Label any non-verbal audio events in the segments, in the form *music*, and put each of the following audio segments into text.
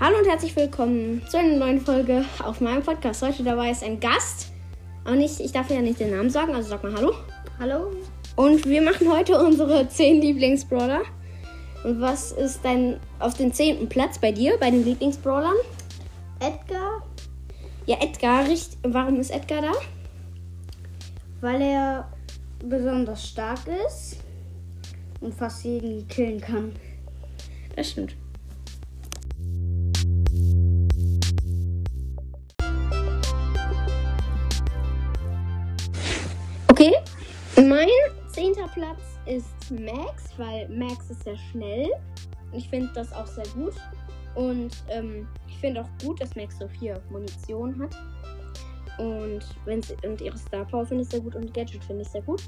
Hallo und herzlich willkommen zu einer neuen Folge auf meinem Podcast. Heute dabei ist ein Gast. Aber nicht, ich darf ja nicht den Namen sagen, also sag mal Hallo. Hallo? Und wir machen heute unsere 10 Lieblingsbrawler. Und was ist dein auf den 10. Platz bei dir, bei den Lieblingsbrawlern? Edgar, Ja, Edgar. Richt, warum ist Edgar da? weil er besonders stark ist und fast jeden killen kann. Das stimmt. Okay, mein zehnter Platz ist Max, weil Max ist sehr schnell. Ich finde das auch sehr gut. Und ähm, ich finde auch gut, dass Max so viel Munition hat. Und, wenn sie, und ihre Star Power finde ich sehr gut und Gadget finde ich sehr gut.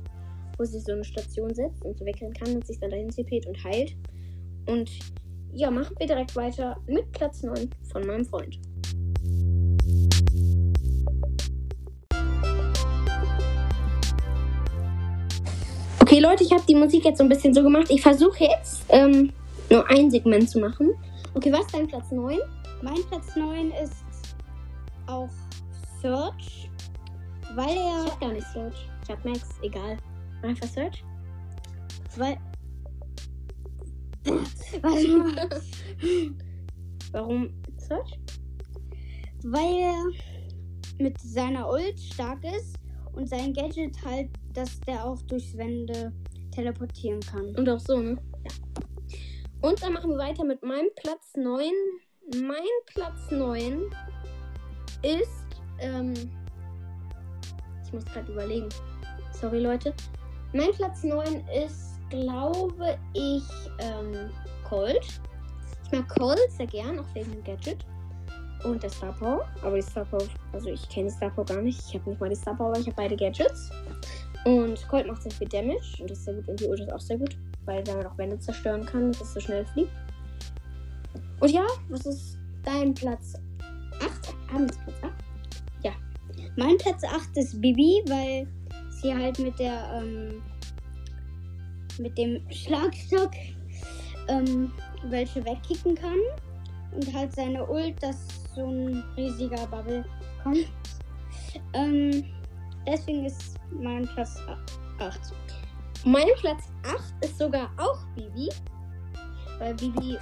Wo sie so eine Station setzt und so wegrennen kann und sich dann dahin CPt und heilt. Und ja, machen wir direkt weiter mit Platz 9 von meinem Freund. Okay, Leute, ich habe die Musik jetzt so ein bisschen so gemacht. Ich versuche jetzt ähm, nur ein Segment zu machen. Okay, was ist dein Platz 9? Mein Platz 9 ist auch Search, weil Ich er, hab gar nicht Search. Ich hab Max, egal. Einfach Search. weil, warte mal, *laughs* Warum Search? weil er mit seiner Ult stark ist und sein Gadget halt, dass der auch durchs Wände teleportieren kann. Und auch so, ne? Ja. Und dann machen wir weiter mit meinem Platz 9. Mein Platz 9 ist. Ähm, ich muss gerade überlegen. Sorry, Leute. Mein Platz 9 ist, glaube ich, ähm, Colt. Ich mag Colt sehr gern, auch wegen dem Gadget. Und der Star Power. Aber die Star Power, also ich kenne die Star Power gar nicht. Ich habe nicht mal die Star Power, ich habe beide Gadgets. Und Colt macht sehr viel Damage und das ist sehr gut. Und die Ult ist auch sehr gut, weil er auch Wände zerstören kann, dass es so schnell fliegt. Und ja, was ist dein Platz 8? Haben wir Platz 8? Mein Platz 8 ist Bibi, weil sie halt mit der ähm, mit dem Schlagstock ähm, welche wegkicken kann und halt seine Ult, dass so ein riesiger Bubble kommt. Ähm, deswegen ist mein Platz 8. Mein Platz 8 ist sogar auch Bibi. Weil Bibi,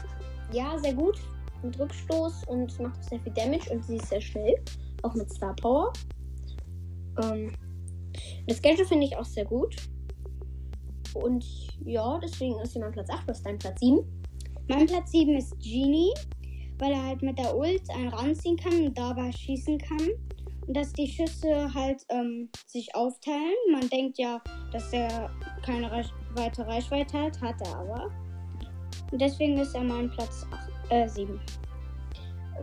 ja, sehr gut mit Rückstoß und macht sehr viel Damage und sie ist sehr schnell. Auch mit Star Power. Ähm, das Gadget finde ich auch sehr gut. Und ja, deswegen ist sie mein Platz 8. Was ist dein Platz 7? Mein Platz 7 ist Genie, weil er halt mit der Ult einen ranziehen kann und dabei schießen kann. Und dass die Schüsse halt ähm, sich aufteilen. Man denkt ja, dass er keine Reich weite Reichweite hat, hat er aber. Und deswegen ist er mein Platz 8, äh, 7.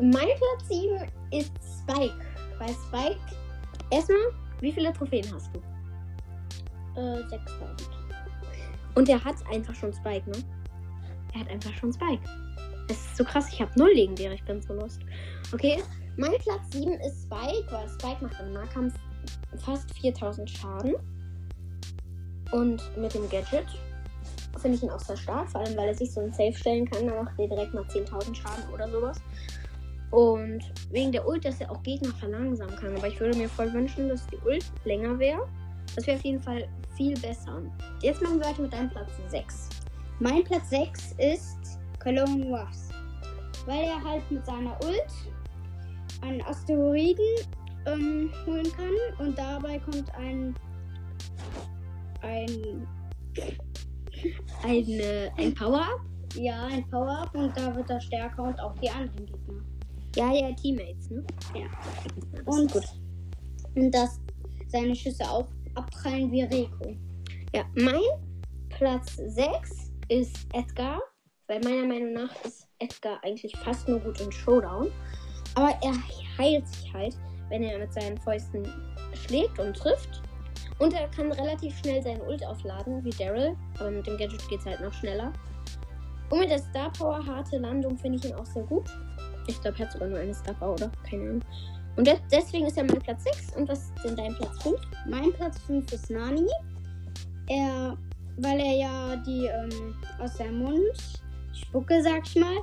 Mein Platz 7 ist Spike. Bei Spike, erstmal, wie viele Trophäen hast du? Äh, 6000. Und er hat einfach schon Spike, ne? Er hat einfach schon Spike. Das ist so krass, ich habe null legendäre, ich bin so lost. Okay, mein Platz 7 ist Spike, weil Spike macht im Nahkampf fast 4000 Schaden. Und mit dem Gadget finde ich ihn auch sehr stark, vor allem weil er sich so ein Safe stellen kann, dann macht er direkt mal 10.000 Schaden oder sowas. Und wegen der Ult, dass er auch Gegner verlangsamen kann. Aber ich würde mir voll wünschen, dass die Ult länger wäre. Das wäre auf jeden Fall viel besser. Jetzt machen wir weiter mit deinem Platz 6. Mein Platz 6 ist Cologne Ruffs. Weil er halt mit seiner Ult einen Asteroiden ähm, holen kann und dabei kommt ein ein Eine, ein Power-Up? ja ein Power-Up und da wird er stärker und auch die anderen Gegner. Ja, ja, Teammates, ne? Ja. Und, gut. und dass seine Schüsse auch abprallen wie Rico. Ja, mein Platz 6 ist Edgar. Weil meiner Meinung nach ist Edgar eigentlich fast nur gut in Showdown. Aber er heilt sich halt, wenn er mit seinen Fäusten schlägt und trifft. Und er kann relativ schnell seinen Ult aufladen, wie Daryl. Aber mit dem Gadget geht es halt noch schneller. Und mit der Star Power harte Landung finde ich ihn auch sehr gut. Ich glaube, er hat sogar nur eine Star Power, oder? Keine Ahnung. Und des- deswegen ist er mein Platz 6. Und was ist denn dein Platz 5? Mein Platz 5 ist Nani. Er, weil er ja die ähm, aus seinem Mund Spucke, sag ich mal,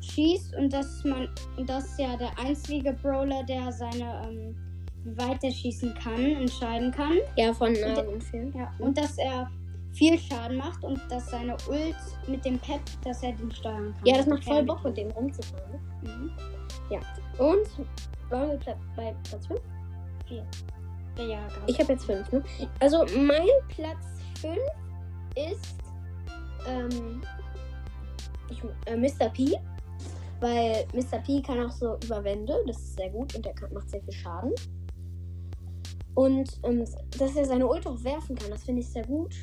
schießt und dass man das ja der einzige Brawler, der seine ähm, wie weit er schießen kann, entscheiden kann. Ja, von nah und fern. Ja, und dass er viel Schaden macht und dass seine Ult mit dem Pep, dass er den steuern kann. Ja, das macht voll Fern- Bock, mit dem rumzufahren. Mhm. Und waren wir bei Platz 5? Ja, gerade. Ich habe jetzt 5, ne? Also mein Platz 5 ist ähm, ich, äh, Mr. P. Weil Mr. P kann auch so über Wände, das ist sehr gut und der kann, macht sehr viel Schaden. Und ähm, dass er seine Ult auch werfen kann, das finde ich sehr gut.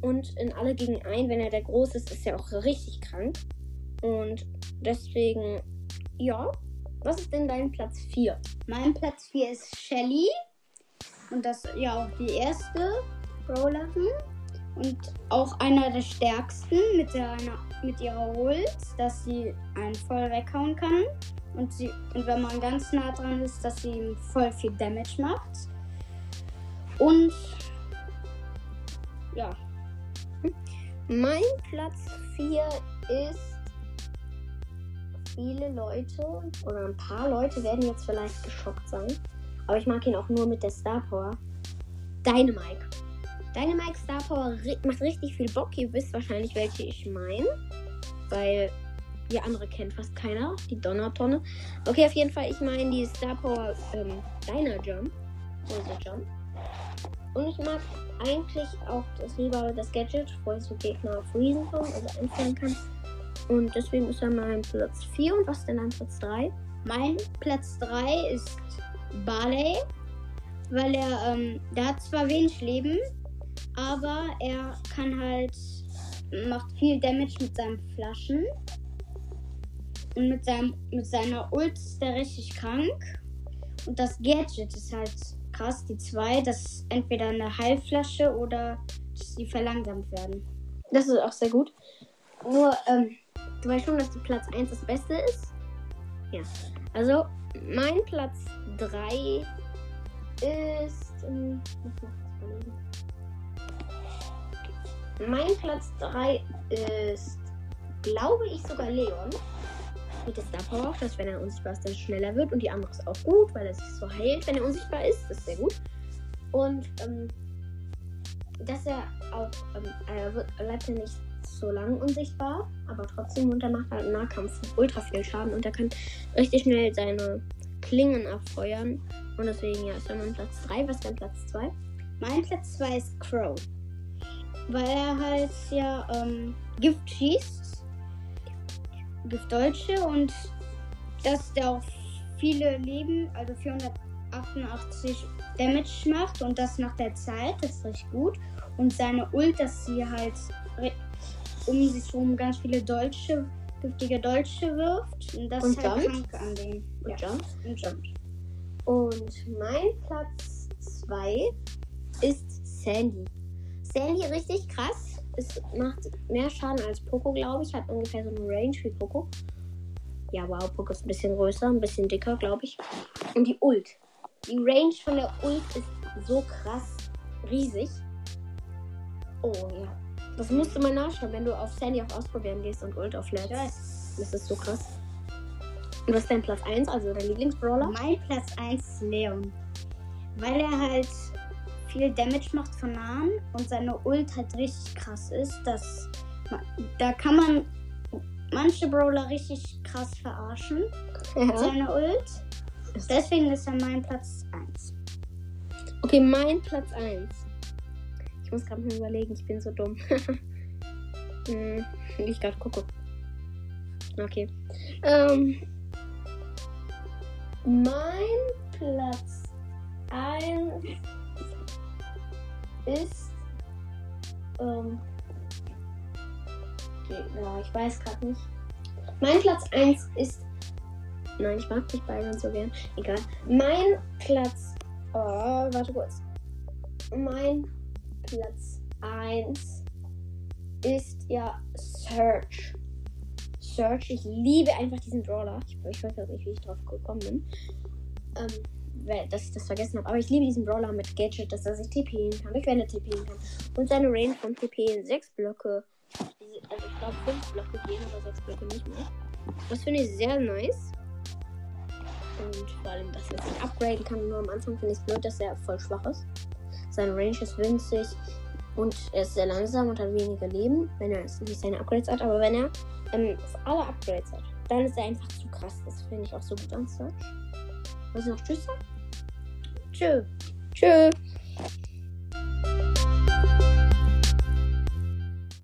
Und in alle gegen ein, wenn er der groß ist, ist er auch richtig krank. Und deswegen, ja. Was ist denn dein Platz 4? Mein Platz 4 ist Shelly. Und das ja auch die erste Brawlerin. Und auch einer der stärksten mit, der, mit ihrer Ult, dass sie einen voll weghauen kann. Und, sie, und wenn man ganz nah dran ist, dass sie ihm voll viel Damage macht. Und ja, Mein Platz 4 ist. Viele Leute oder ein paar Leute werden jetzt vielleicht geschockt sein. Aber ich mag ihn auch nur mit der Star Power. Dynamike. Dynamike Star Power macht richtig viel Bock. Ihr wisst wahrscheinlich, welche ich meine. Weil die andere kennt fast keiner. Die Donnertonne. Okay, auf jeden Fall, ich meine die Star Power ähm, Dyna Jump. Oder Jump. Und ich mag eigentlich auch das lieber das Gadget, wo ich so Gegner freezen kann, also einfrieren kann. Und deswegen ist er mein Platz 4. Und was ist denn dein Platz 3? Mein Platz 3 ist Barley, weil er, ähm, der hat zwar wenig Leben, aber er kann halt, macht viel Damage mit seinen Flaschen. Und mit, seinem, mit seiner Ult ist der richtig krank. Und das Gadget ist halt krass, die zwei, dass entweder eine Heilflasche oder dass die verlangsamt werden. Das ist auch sehr gut. Nur, ähm, du weißt schon, dass die Platz 1 das Beste ist? Ja. Also, mein Platz 3 ist. Ähm, Mein Platz 3 ist, glaube ich, sogar Leon. Mit der Star Power auch, dass wenn er unsichtbar ist, dann schneller wird. Und die andere ist auch gut, weil er sich so heilt, wenn er unsichtbar ist. Das ist sehr gut. Und ähm, dass er auch, ähm, er wird, er bleibt ja nicht so lang unsichtbar, aber trotzdem und er macht halt im Nahkampf ultra viel Schaden und er kann richtig schnell seine Klingen abfeuern. Und deswegen, ja, ist er mein Platz 3. Was ist dein Platz 2? Mein Platz 2 ist Crow. Weil er halt ja ähm, Gift schießt. Gift Deutsche und dass der auch viele Leben, also 488 Damage macht und das nach der Zeit, das ist richtig gut. Und seine Ult, dass sie halt um sich herum ganz viele Deutsche, giftige Deutsche wirft. Und das Und ist halt jumpt? krank an dem. Und Ja, Jump? und jumpt. Und mein Platz 2 ist Sandy. Sandy richtig krass. Es macht mehr Schaden als Poco, glaube ich. Hat ungefähr so eine Range wie Poco. Ja, wow, Poco ist ein bisschen größer, ein bisschen dicker, glaube ich. Und die Ult. Die Range von der Ult ist so krass riesig. Oh ja. Das musst du mal nachschauen, wenn du auf Sandy auf Ausprobieren gehst und Ult auf Let's. Das ist so krass. Und was ist dein Platz 1, also dein Lieblingsbrawler? Mein Platz 1 ist Leon. Weil er halt viel Damage macht von nahen und seine Ult halt richtig krass ist. Dass da kann man manche Brawler richtig krass verarschen mit Ja. seiner Ult. Deswegen ist er mein Platz 1. Okay, mein Platz 1. Ich muss gerade mal überlegen, ich bin so dumm. *laughs* hm, ich gerade gucke. Okay. Ähm, mein Platz 1 ist. Ähm, ja, ich weiß gerade nicht. Mein Platz 1 ist. Nein, ich mag nicht Byron so gern. Egal. Mein Platz. Oh, warte kurz. Mein Platz 1 ist ja Search. Search, ich liebe einfach diesen Brawler. Ich, ich weiß auch nicht, wie ich drauf gekommen bin. Ähm, dass ich das vergessen habe. Aber ich liebe diesen Brawler mit Gadget, dass er sich TPen kann, durch Wände TPen kann. Und seine Range von TP in 6 Blöcke. Also ich glaube 5 Blöcke gehen, aber 6 Blöcke nicht mehr. Das finde ich sehr nice. Und vor allem, dass er sich upgraden kann. Nur am Anfang finde ich es blöd, dass er voll schwach ist. Seine Range ist winzig und er ist sehr langsam und hat weniger Leben, wenn er nicht seine Upgrades hat. Aber wenn er ähm, alle Upgrades hat, dann ist er einfach zu krass. Das finde ich auch so gut an Search. Vas-y, je te sens. Dieu. Dieu.